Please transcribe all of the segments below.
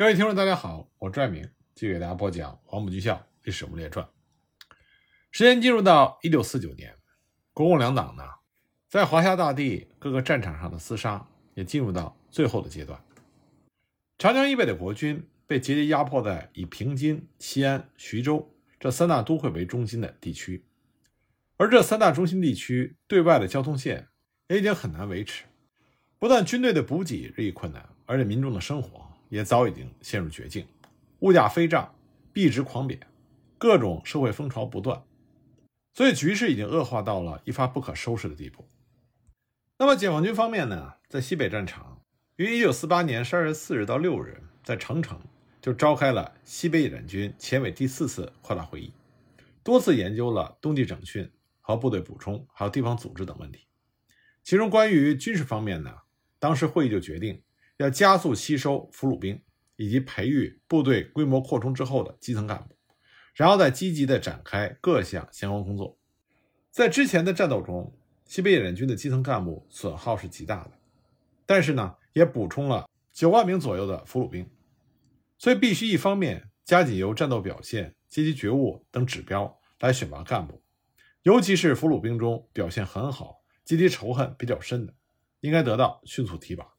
各位听众，大家好，我是爱明，继续给大家播讲《黄埔军校历史人物列传》。时间进入到一六四九年，国共两党呢，在华夏大地各个战场上的厮杀也进入到最后的阶段。长江以北的国军被节节压迫在以平津、西安、徐州这三大都会为中心的地区，而这三大中心地区对外的交通线也已经很难维持，不但军队的补给日益困难，而且民众的生活。也早已经陷入绝境，物价飞涨，币值狂贬，各种社会风潮不断，所以局势已经恶化到了一发不可收拾的地步。那么解放军方面呢，在西北战场，于一九四八年十二月四日到六日，在长城就召开了西北野战军前委第四次扩大会议，多次研究了冬季整训和部队补充，还有地方组织等问题。其中关于军事方面呢，当时会议就决定。要加速吸收俘虏兵，以及培育部队规模扩充之后的基层干部，然后再积极地展开各项相关工作。在之前的战斗中，西北野战军的基层干部损耗是极大的，但是呢，也补充了九万名左右的俘虏兵，所以必须一方面加紧由战斗表现、阶级觉悟等指标来选拔干部，尤其是俘虏兵中表现很好、阶级仇恨比较深的，应该得到迅速提拔。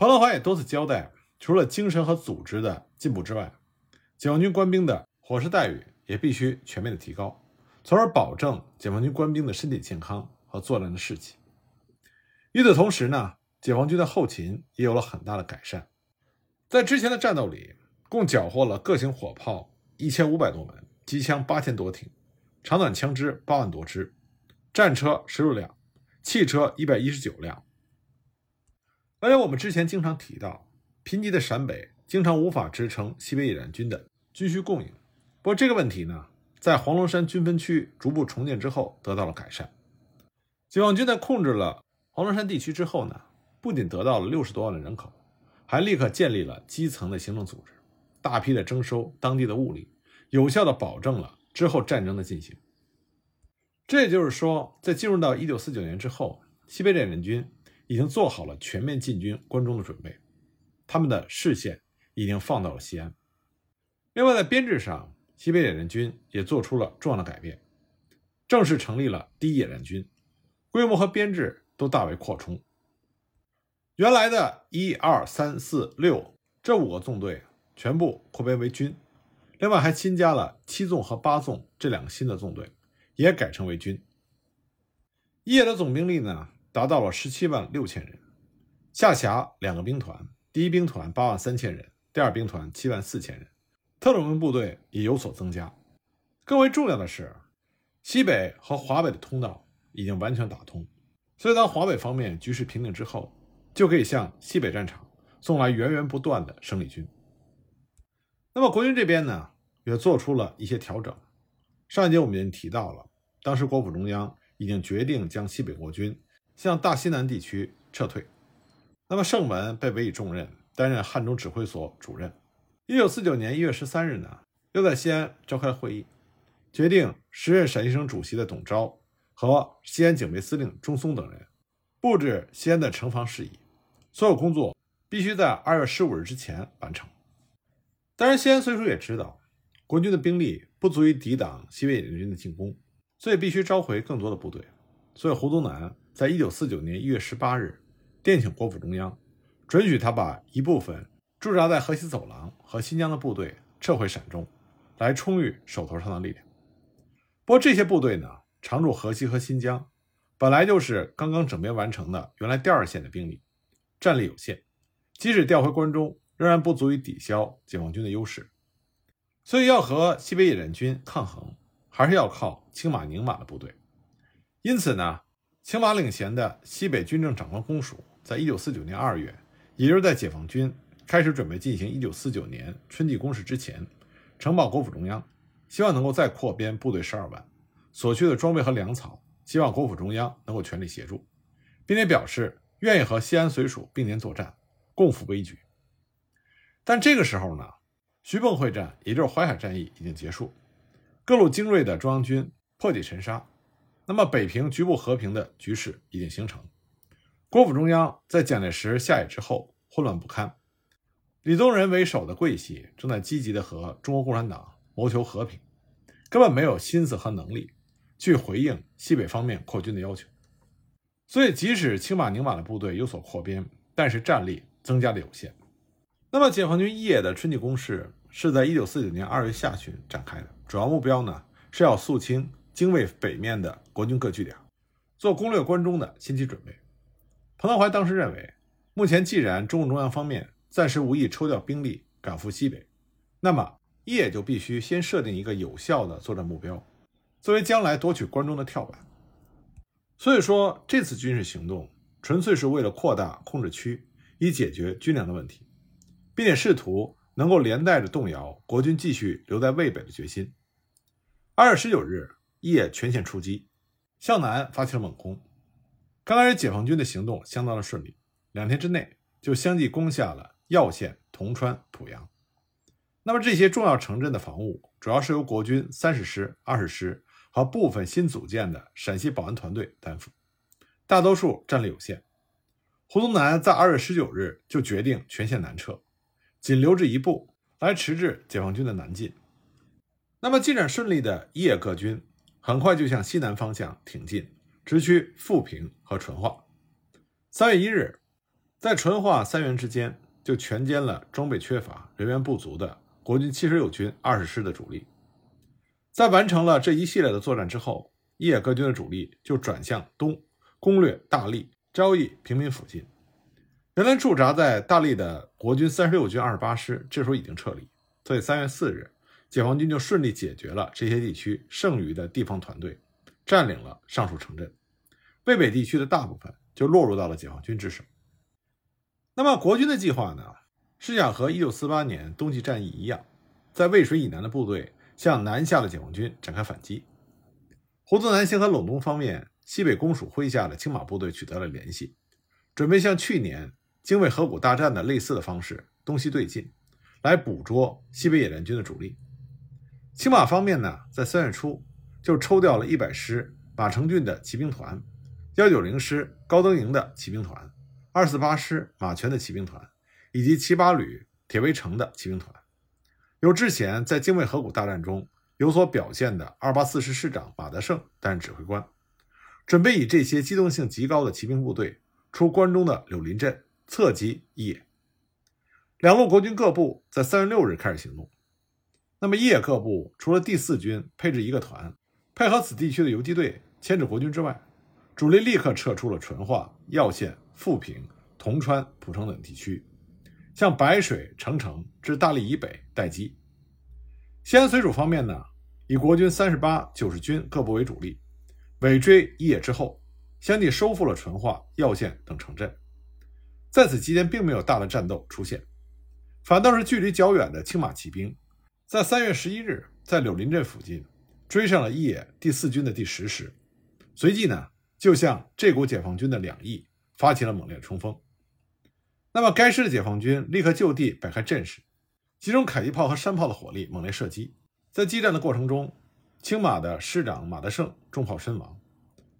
彭德怀也多次交代，除了精神和组织的进步之外，解放军官兵的伙食待遇也必须全面的提高，从而保证解放军官兵的身体健康和作战的士气。与此同时呢，解放军的后勤也有了很大的改善，在之前的战斗里，共缴获了各型火炮一千五百多门，机枪八千多挺，长短枪支八万多支，战车十六辆，汽车一百一十九辆。而且我们之前经常提到，贫瘠的陕北经常无法支撑西北野战军的军需供应。不过这个问题呢，在黄龙山军分区逐步重建之后得到了改善。解放军在控制了黄龙山地区之后呢，不仅得到了六十多万的人口，还立刻建立了基层的行政组织，大批的征收当地的物力，有效的保证了之后战争的进行。这也就是说，在进入到一九四九年之后，西北野战军。已经做好了全面进军关中的准备，他们的视线已经放到了西安。另外，在编制上，西北野战军也做出了重要的改变，正式成立了第一野战军，规模和编制都大为扩充。原来的一二三四六这五个纵队全部扩编为军，另外还新加了七纵和八纵这两个新的纵队，也改成为军。一野的总兵力呢？达到了十七万六千人，下辖两个兵团，第一兵团八万三千人，第二兵团七万四千人，特种兵部队也有所增加。更为重要的是，西北和华北的通道已经完全打通，所以当华北方面局势平定之后，就可以向西北战场送来源源不断的生力军。那么国军这边呢，也做出了一些调整。上一节我们已经提到了，当时国府中央已经决定将西北国军。向大西南地区撤退，那么盛文被委以重任，担任汉中指挥所主任。一九四九年一月十三日呢，又在西安召开会议，决定时任陕西省主席的董钊和西安警备司令钟松等人布置西安的城防事宜，所有工作必须在二月十五日之前完成。当然，西安虽说也知道国军的兵力不足以抵挡西北野战军的进攻，所以必须召回更多的部队。所以胡宗南。在一九四九年一月十八日，电请国府中央，准许他把一部分驻扎在河西走廊和新疆的部队撤回陕中，来充裕手头上的力量。不过这些部队呢，常驻河西和新疆，本来就是刚刚整编完成的原来第二线的兵力，战力有限，即使调回关中，仍然不足以抵消解放军的优势。所以要和西北野战军抗衡，还是要靠青马宁马的部队。因此呢。青马领衔的西北军政长官公署，在一九四九年二月，也就是在解放军开始准备进行一九四九年春季攻势之前，呈报国府中央，希望能够再扩编部队十二万，所需的装备和粮草，希望国府中央能够全力协助，并且表示愿意和西安绥署并肩作战，共赴危局。但这个时候呢，徐蚌会战，也就是淮海战役已经结束，各路精锐的中央军破釜沉沙。那么，北平局部和平的局势已经形成。国府中央在蒋介石下野之后混乱不堪，李宗仁为首的桂系正在积极的和中国共产党谋求和平，根本没有心思和能力去回应西北方面扩军的要求。所以，即使青马宁马的部队有所扩编，但是战力增加的有限。那么，解放军一野的春季攻势是在1949年2月下旬展开的，主要目标呢是要肃清泾渭北面的国军各据点，做攻略关中的先期准备。彭德怀当时认为，目前既然中共中央方面暂时无意抽调兵力赶赴西北，那么一野就必须先设定一个有效的作战目标，作为将来夺取关中的跳板。所以说，这次军事行动纯粹是为了扩大控制区，以解决军粮的问题，并且试图能够连带着动摇国军继续留在渭北的决心。二月十九日，叶全线出击，向南发起了猛攻。刚开始，解放军的行动相当的顺利。两天之内就相继攻下了耀县、铜川、濮阳。那么这些重要城镇的防务，主要是由国军三十师、二十师和部分新组建的陕西保安团队担负，大多数战力有限。胡宗南在二月十九日就决定全线南撤，仅留置一部来迟滞解放军的南进。那么进展顺利的一野各军，很快就向西南方向挺进，直趋富平和淳化。三月一日。在淳化、三原之间，就全歼了装备缺乏、人员不足的国军七十六军二十师的主力。在完成了这一系列的作战之后，一野各军的主力就转向东，攻略大荔、昭义、平民附近。原来驻扎在大荔的国军三十六军二十八师，这时候已经撤离。所以三月四日，解放军就顺利解决了这些地区剩余的地方团队，占领了上述城镇。渭北地区的大部分就落入到了解放军之手。那么国军的计划呢，是想和1948年冬季战役一样，在渭水以南的部队向南下的解放军展开反击。胡宗南先和陇东方面西北公署麾下的青马部队取得了联系，准备像去年泾渭河谷大战的类似的方式东西对进，来捕捉西北野战军的主力。青马方面呢，在三月初就抽调了一百师马成俊的骑兵团，幺九零师高登营的骑兵团。二四八师马全的骑兵团，以及七八旅铁围城的骑兵团，由之前在泾渭河谷大战中有所表现的二八四师师长马德胜担任指挥官，准备以这些机动性极高的骑兵部队出关中的柳林镇，侧击一野。两路国军各部在三月六日开始行动。那么一野各部除了第四军配置一个团，配合此地区的游击队牵制国军之外，主力立刻撤出了淳化、耀县。富平、铜川、蒲城等地区，向白水、澄城至大荔以北待机。西安绥主方面呢，以国军三十八、九十军各部为主力，尾追一野之后，相继收复了淳化、耀县等城镇。在此期间，并没有大的战斗出现，反倒是距离较远的青马骑兵，在三月十一日在柳林镇附近追上了一野第四军的第十师，随即呢，就向这股解放军的两翼。发起了猛烈冲锋，那么该师的解放军立刻就地摆开阵势，集中迫击炮和山炮的火力猛烈射击。在激战的过程中，青马的师长马德胜中炮身亡，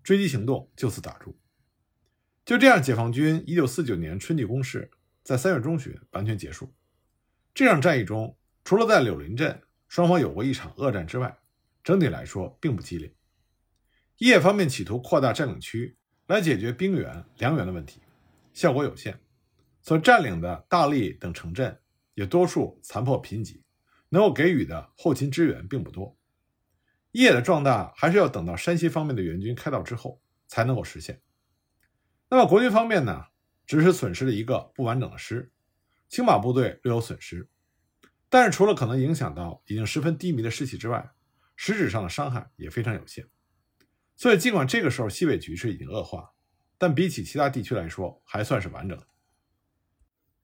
追击行动就此打住。就这样，解放军1949年春季攻势在三月中旬完全结束。这场战役中，除了在柳林镇双方有过一场恶战之外，整体来说并不激烈。叶方面企图扩大占领区。来解决兵源、粮源的问题，效果有限。所占领的大荔等城镇也多数残破贫瘠，能够给予的后勤支援并不多。叶的壮大还是要等到山西方面的援军开到之后才能够实现。那么国军方面呢，只是损失了一个不完整的师，青马部队略有损失，但是除了可能影响到已经十分低迷的士气之外，实质上的伤害也非常有限。所以，尽管这个时候西北局势已经恶化，但比起其他地区来说，还算是完整的。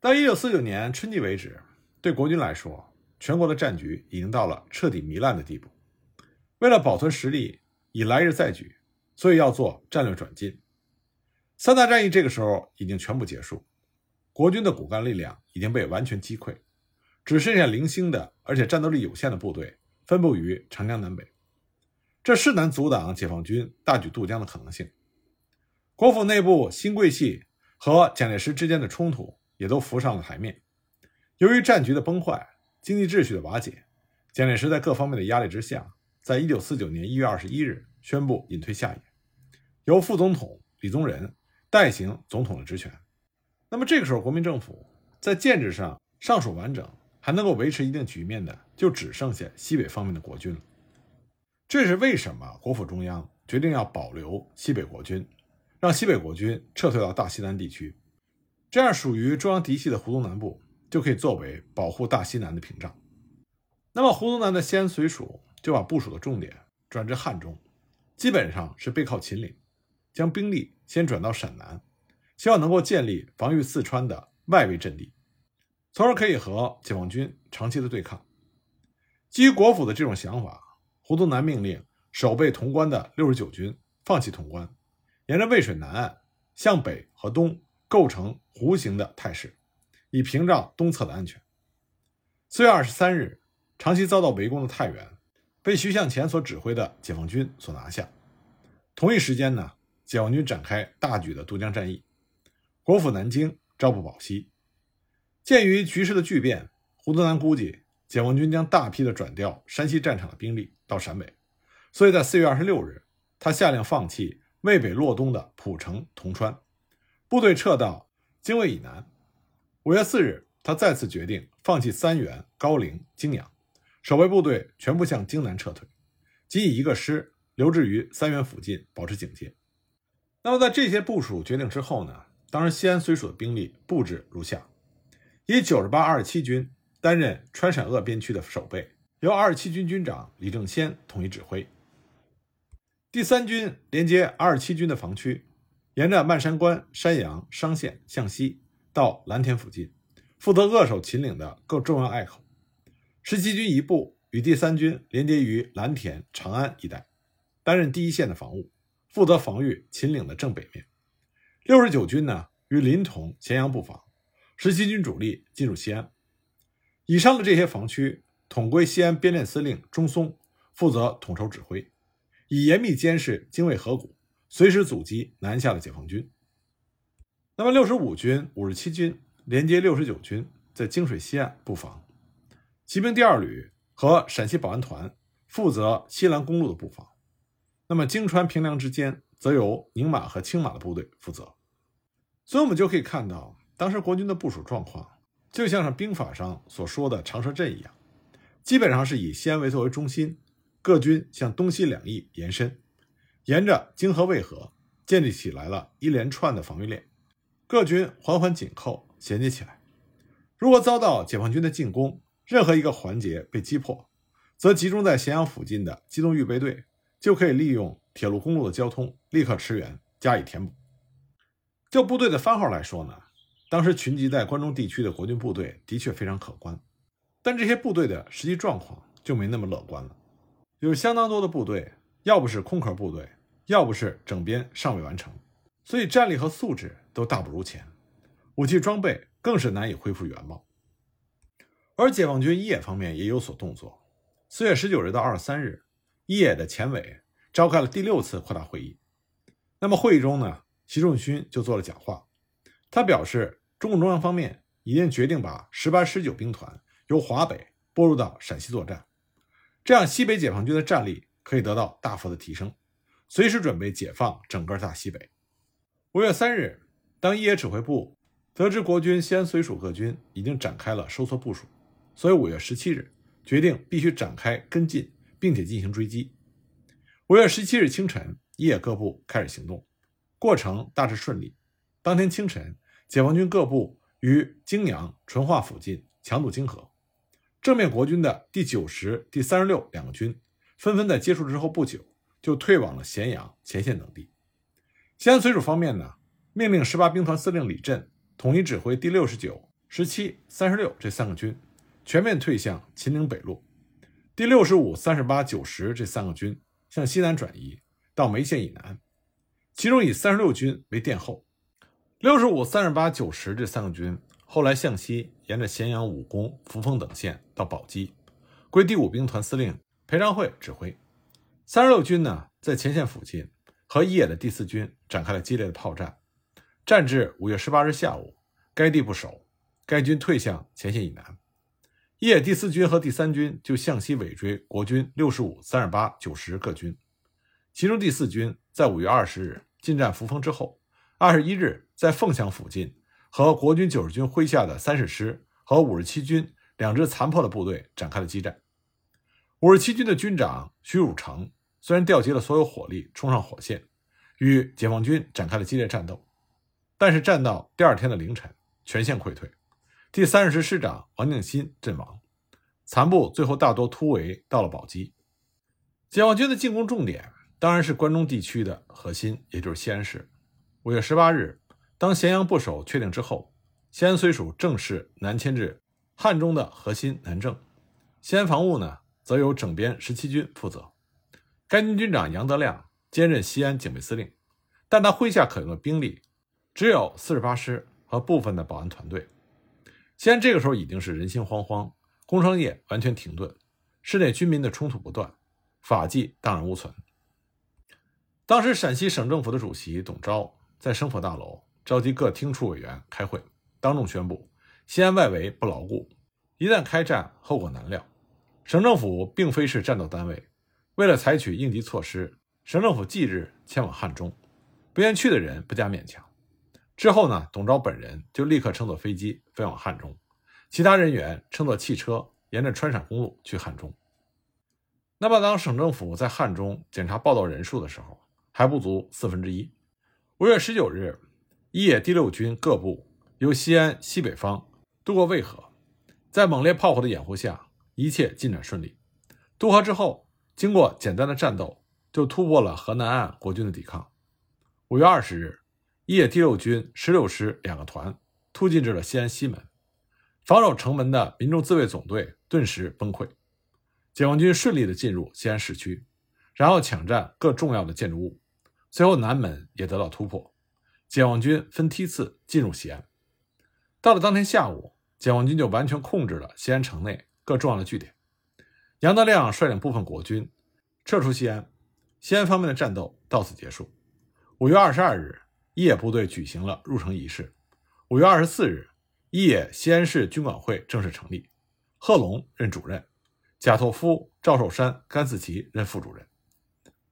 到一九四九年春季为止，对国军来说，全国的战局已经到了彻底糜烂的地步。为了保存实力，以来日再举，所以要做战略转进。三大战役这个时候已经全部结束，国军的骨干力量已经被完全击溃，只剩下零星的而且战斗力有限的部队分布于长江南北。这是难阻挡解放军大举渡江的可能性。国府内部新桂系和蒋介石之间的冲突也都浮上了台面。由于战局的崩坏，经济秩序的瓦解，蒋介石在各方面的压力之下，在一九四九年一月二十一日宣布隐退下野，由副总统李宗仁代行总统的职权。那么这个时候，国民政府在建制上尚属完整，还能够维持一定局面的，就只剩下西北方面的国军了。这是为什么国府中央决定要保留西北国军，让西北国军撤退到大西南地区，这样属于中央嫡系的湖东南部就可以作为保护大西南的屏障。那么湖东南的西安绥署就把部署的重点转至汉中，基本上是背靠秦岭，将兵力先转到陕南，希望能够建立防御四川的外围阵地，从而可以和解放军长期的对抗。基于国府的这种想法。胡宗南命令守备潼关的六十九军放弃潼关，沿着渭水南岸向北和东构成弧形的态势，以屏障东侧的安全。四月二十三日，长期遭到围攻的太原被徐向前所指挥的解放军所拿下。同一时间呢，解放军展开大举的渡江战役，国府南京朝不保夕。鉴于局势的巨变，胡宗南估计解放军将大批的转调山西战场的兵力。到陕北，所以在四月二十六日，他下令放弃渭北洛东的蒲城、铜川，部队撤到泾渭以南。五月四日，他再次决定放弃三原、高陵、泾阳，守备部队全部向京南撤退，仅以一个师留置于三原附近，保持警戒。那么，在这些部署决定之后呢？当时西安绥署的兵力布置如下：以九十八、二十七军担任川陕鄂边区的守备。由二十七军军长李正先统一指挥。第三军连接二十七军的防区，沿着漫山关、山阳、商县向西到蓝田附近，负责扼守秦岭的各重要隘口。十七军一部与第三军连接于蓝田、长安一带，担任第一线的防务，负责防御秦岭的正北面。六十九军呢，与临潼、咸阳布防。十七军主力进入西安。以上的这些防区。统归西安边练司令钟松负责统筹指挥，以严密监视泾渭河谷，随时阻击南下的解放军。那么，六十五军、五十七军连接六十九军，在泾水西岸布防；骑兵第二旅和陕西保安团负责西兰公路的布防。那么，京川平凉之间，则由宁马和青马的部队负责。所以，我们就可以看到，当时国军的部署状况，就像是兵法上所说的长蛇阵一样。基本上是以西安为作为中心，各军向东西两翼延伸，沿着泾河渭河建立起来了一连串的防御链，各军环环紧扣衔接起来。如果遭到解放军的进攻，任何一个环节被击破，则集中在咸阳附近的机动预备队就可以利用铁路、公路的交通立刻驰援，加以填补。就部队的番号来说呢，当时群集在关中地区的国军部队的确非常可观。但这些部队的实际状况就没那么乐观了，有相当多的部队要不是空壳部队，要不是整编尚未完成，所以战力和素质都大不如前，武器装备更是难以恢复原貌。而解放军一野方面也有所动作，四月十九日到二十三日，一野的前委召开了第六次扩大会议。那么会议中呢，习仲勋就做了讲话，他表示，中共中央方面已经决定把十八、十九兵团。由华北拨入到陕西作战，这样西北解放军的战力可以得到大幅的提升，随时准备解放整个大西北。五月三日，当一野指挥部得知国军西安绥署各军已经展开了收缩部署，所以五月十七日决定必须展开跟进，并且进行追击。五月十七日清晨，一野各部开始行动，过程大致顺利。当天清晨，解放军各部于泾阳、淳化附近强渡泾河。正面国军的第九十、第三十六两个军，纷纷在接触之后不久就退往了咸阳、前线等地。西安绥署方面呢，命令十八兵团司令李振统一指挥第六十九、十七、三十六这三个军，全面退向秦岭北路；第六十五、三十八、九十这三个军向西南转移到眉县以南，其中以三十六军为殿后。六十五、三十八、九十这三个军。后来向西沿着咸阳、武功、扶风等线到宝鸡，归第五兵团司令裴昌会指挥。三十六军呢，在前线附近和一野的第四军展开了激烈的炮战，战至五月十八日下午，该地不守，该军退向前线以南。一野第四军和第三军就向西尾追国军六十五、三十八、九十各军。其中第四军在五月二十日进占扶风之后，二十一日在凤翔附近和国军九十军麾下的三十师和五十七军两支残破的部队展开了激战。五十七军的军长徐汝成虽然调集了所有火力冲上火线，与解放军展开了激烈战斗，但是战到第二天的凌晨，全线溃退。第三十师师长王定新阵亡，残部最后大多突围到了宝鸡。解放军的进攻重点当然是关中地区的核心，也就是西安市。五月十八日，当咸阳部首确定之后，西安虽属正式南迁至汉中的核心南郑，西安防务呢？则由整编十七军负责，该军军长杨德亮兼任西安警备司令，但他麾下可用的兵力只有四十八师和部分的保安团队。西安这个时候已经是人心惶惶，工商业完全停顿，市内军民的冲突不断，法纪荡然无存。当时陕西省政府的主席董钊在省府大楼召集各厅处委员开会，当众宣布：西安外围不牢固，一旦开战，后果难料。省政府并非是战斗单位，为了采取应急措施，省政府即日前往汉中，不愿去的人不加勉强。之后呢，董钊本人就立刻乘坐飞机飞往汉中，其他人员乘坐汽车沿着川陕公路去汉中。那么，当省政府在汉中检查报道人数的时候，还不足四分之一。五月十九日，一野第六军各部由西安西北方渡过渭河，在猛烈炮火的掩护下。一切进展顺利。渡河之后，经过简单的战斗，就突破了河南岸国军的抵抗。五月二十日，一野第六军十六师两个团突进至了西安西门，防守城门的民众自卫总队顿时崩溃。解放军顺利的进入西安市区，然后抢占各重要的建筑物，最后南门也得到突破。解放军分梯次进入西安。到了当天下午，解放军就完全控制了西安城内。各重要的据点，杨德亮率领部分国军撤出西安，西安方面的战斗到此结束。五月二十二日，一野部队举行了入城仪式。五月二十四日，一野西安市军管会正式成立，贺龙任主任，贾拓夫、赵寿山、甘思齐任副主任。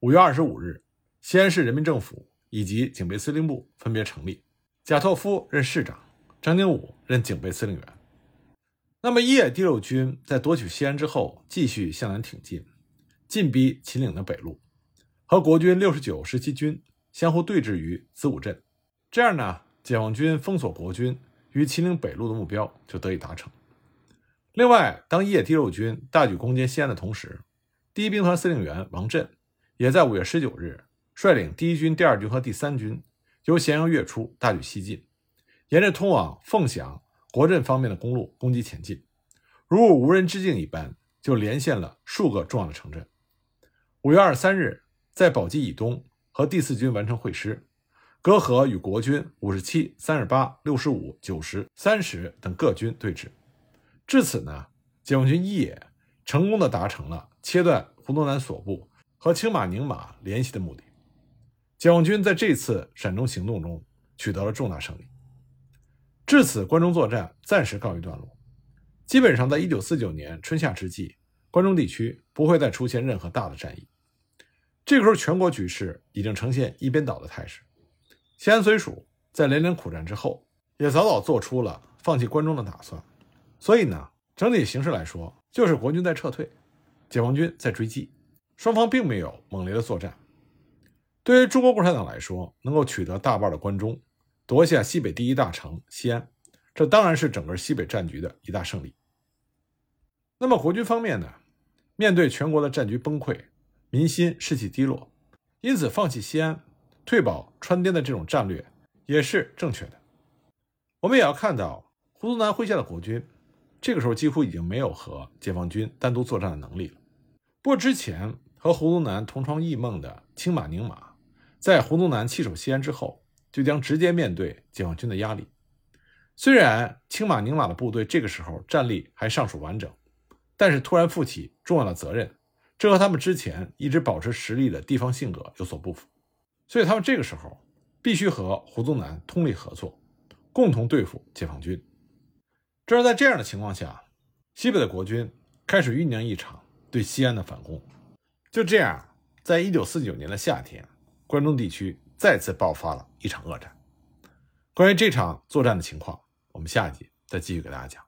五月二十五日，西安市人民政府以及警备司令部分别成立，贾拓夫任市长，张经武任警备司令员。那么，一野第六军在夺取西安之后，继续向南挺进，进逼秦岭的北路，和国军六十九十七军相互对峙于子午镇。这样呢，解放军封锁国军于秦岭北路的目标就得以达成。另外，当一野第六军大举攻坚西安的同时，第一兵团司令员王震也在五月十九日率领第一军、第二军和第三军由咸阳跃出，大举西进，沿着通往凤翔。国镇方面的公路攻击前进，如入无人之境一般，就连线了数个重要的城镇。五月二十三日，在宝鸡以东和第四军完成会师，隔河与国军五十七、三十八、六十五、九十、三十等各军对峙。至此呢，解放军一野成功的达成了切断胡宗南所部和青马宁马联系的目的。解放军在这次陕中行动中取得了重大胜利。至此，关中作战暂时告一段落。基本上，在一九四九年春夏之际，关中地区不会再出现任何大的战役。这个时候，全国局势已经呈现一边倒的态势。西安绥署在连连苦战之后，也早早做出了放弃关中的打算。所以呢，整体形势来说，就是国军在撤退，解放军在追击，双方并没有猛烈的作战。对于中国共产党来说，能够取得大半的关中。夺下西北第一大城西安，这当然是整个西北战局的一大胜利。那么国军方面呢？面对全国的战局崩溃，民心士气低落，因此放弃西安、退保川滇的这种战略也是正确的。我们也要看到，胡宗南麾下的国军，这个时候几乎已经没有和解放军单独作战的能力了。不过之前和胡宗南同床异梦的青马宁马，在胡宗南弃守西安之后。就将直接面对解放军的压力。虽然青马宁马的部队这个时候战力还尚属完整，但是突然负起重要的责任，这和他们之前一直保持实力的地方性格有所不符。所以他们这个时候必须和胡宗南通力合作，共同对付解放军。正是在这样的情况下，西北的国军开始酝酿一场对西安的反攻。就这样，在一九四九年的夏天，关中地区再次爆发了一场恶战。关于这场作战的情况，我们下一集再继续给大家讲。